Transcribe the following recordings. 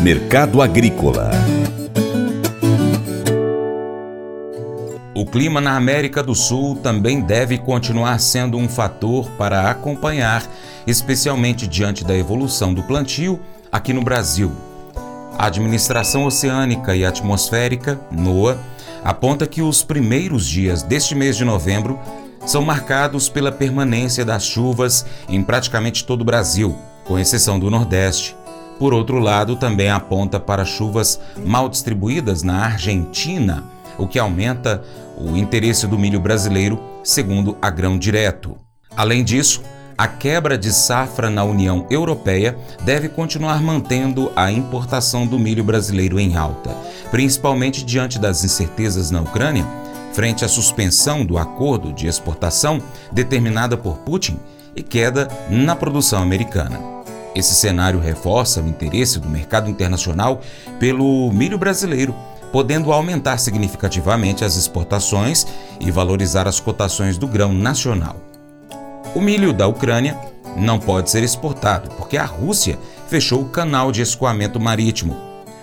Mercado Agrícola O clima na América do Sul também deve continuar sendo um fator para acompanhar, especialmente diante da evolução do plantio aqui no Brasil. A Administração Oceânica e Atmosférica, NOAA, aponta que os primeiros dias deste mês de novembro são marcados pela permanência das chuvas em praticamente todo o Brasil, com exceção do Nordeste. Por outro lado, também aponta para chuvas mal distribuídas na Argentina, o que aumenta o interesse do milho brasileiro, segundo a Grão Direto. Além disso, a quebra de safra na União Europeia deve continuar mantendo a importação do milho brasileiro em alta, principalmente diante das incertezas na Ucrânia, frente à suspensão do acordo de exportação determinada por Putin e queda na produção americana. Esse cenário reforça o interesse do mercado internacional pelo milho brasileiro, podendo aumentar significativamente as exportações e valorizar as cotações do grão nacional. O milho da Ucrânia não pode ser exportado porque a Rússia fechou o canal de escoamento marítimo.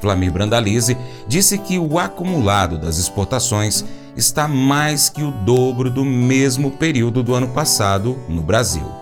Flamir Brandalize disse que o acumulado das exportações está mais que o dobro do mesmo período do ano passado no Brasil.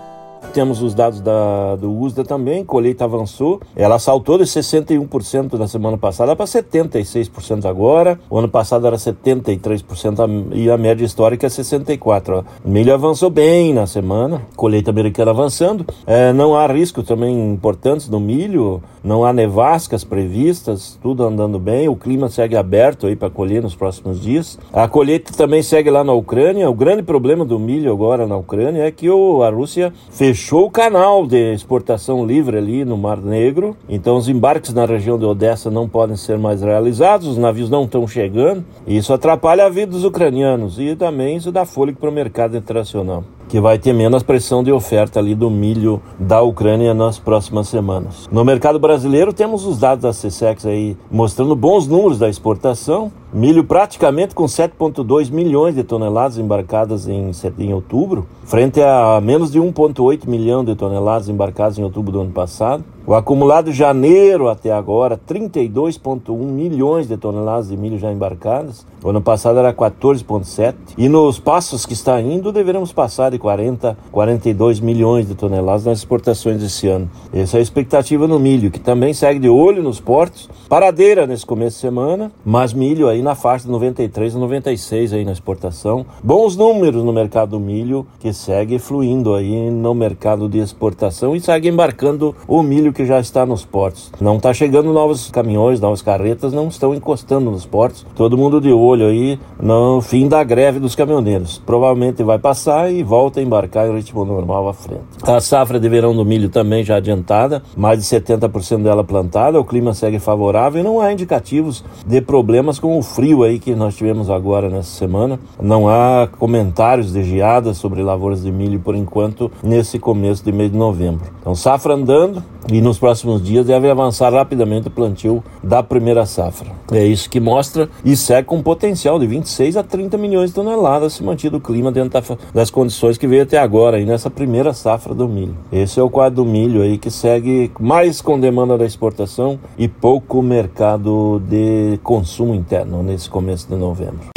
Temos os dados da, do USDA também, colheita avançou. Ela saltou de 61% na semana passada para 76% agora. O ano passado era 73% e a média histórica é 64%. O milho avançou bem na semana, colheita americana avançando. É, não há riscos também importantes no milho, não há nevascas previstas, tudo andando bem. O clima segue aberto aí para colher nos próximos dias. A colheita também segue lá na Ucrânia. O grande problema do milho agora na Ucrânia é que o, a Rússia fechou fechou o canal de exportação livre ali no Mar Negro, então os embarques na região de Odessa não podem ser mais realizados, os navios não estão chegando, isso atrapalha a vida dos ucranianos e também isso dá fôlego para o mercado internacional que vai ter menos pressão de oferta ali do milho da Ucrânia nas próximas semanas. No mercado brasileiro temos os dados da CSEX aí mostrando bons números da exportação. Milho praticamente com 7,2 milhões de toneladas embarcadas em, em outubro, frente a menos de 1,8 milhão de toneladas embarcadas em outubro do ano passado. O acumulado de janeiro até agora, 32,1 milhões de toneladas de milho já embarcadas. O ano passado era 14,7. E nos passos que está indo, deveremos passar de 40, 42 milhões de toneladas nas exportações esse ano. Essa é a expectativa no milho, que também segue de olho nos portos. Paradeira nesse começo de semana, mas milho aí na faixa de 93 a 96 aí na exportação. Bons números no mercado do milho, que segue fluindo aí no mercado de exportação e segue embarcando o milho que já está nos portos. Não está chegando novos caminhões, novas carretas, não estão encostando nos portos. Todo mundo de olho aí no fim da greve dos caminhoneiros. Provavelmente vai passar e volta a embarcar em ritmo normal à frente. A safra de verão do milho também já adiantada, mais de 70% dela plantada, o clima segue favorável e não há indicativos de problemas com o frio aí que nós tivemos agora nessa semana. Não há comentários de geadas sobre lavouras de milho por enquanto nesse começo de mês de novembro. Então, safra andando, e nos próximos dias deve avançar rapidamente o plantio da primeira safra. É isso que mostra e segue com potencial de 26 a 30 milhões de toneladas se mantido o clima dentro das condições que veio até agora aí nessa primeira safra do milho. Esse é o quadro do milho aí que segue mais com demanda da exportação e pouco mercado de consumo interno nesse começo de novembro.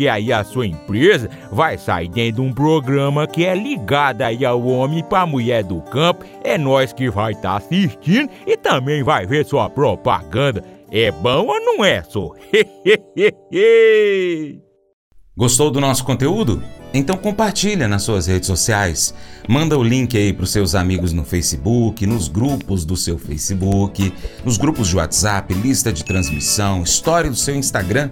aí a sua empresa vai sair dentro de um programa que é ligado aí ao homem para mulher do campo. É nós que vai estar tá assistindo e também vai ver sua propaganda. É bom ou não é, só? Gostou do nosso conteúdo? Então compartilha nas suas redes sociais. Manda o link aí para os seus amigos no Facebook, nos grupos do seu Facebook, nos grupos de WhatsApp, lista de transmissão, história do seu Instagram.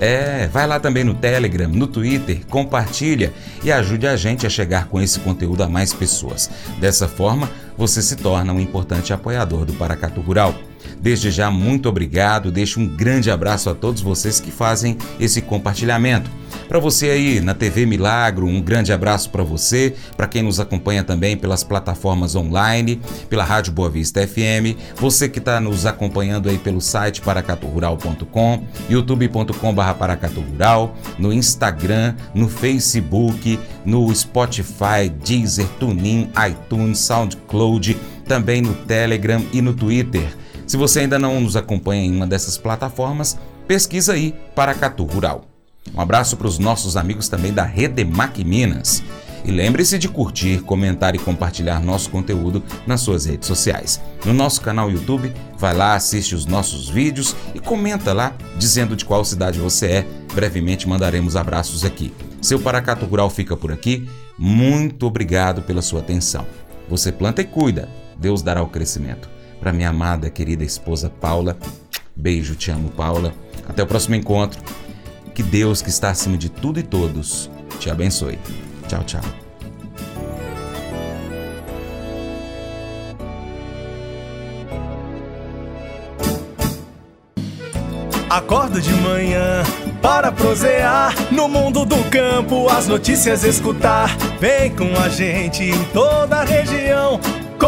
É, vai lá também no Telegram, no Twitter, compartilha e ajude a gente a chegar com esse conteúdo a mais pessoas. Dessa forma, você se torna um importante apoiador do Paracatu Rural. Desde já, muito obrigado. Deixo um grande abraço a todos vocês que fazem esse compartilhamento. Para você aí na TV Milagro, um grande abraço para você, para quem nos acompanha também pelas plataformas online, pela Rádio Boa Vista FM, você que está nos acompanhando aí pelo site paracaturural.com, youtube.com.br paracaturural, no Instagram, no Facebook, no Spotify, Deezer, TuneIn, iTunes, SoundCloud, também no Telegram e no Twitter. Se você ainda não nos acompanha em uma dessas plataformas, pesquisa aí Paracatu Rural. Um abraço para os nossos amigos também da Redemac Minas. E lembre-se de curtir, comentar e compartilhar nosso conteúdo nas suas redes sociais. No nosso canal YouTube, vai lá, assiste os nossos vídeos e comenta lá dizendo de qual cidade você é. Brevemente mandaremos abraços aqui. Seu Paracato Rural fica por aqui. Muito obrigado pela sua atenção. Você planta e cuida, Deus dará o crescimento. Para minha amada, querida esposa Paula, beijo, te amo, Paula. Até o próximo encontro. Que Deus, que está acima de tudo e todos, te abençoe. Tchau, tchau. Acordo de manhã para prosear no mundo do campo, as notícias escutar. Vem com a gente em toda a região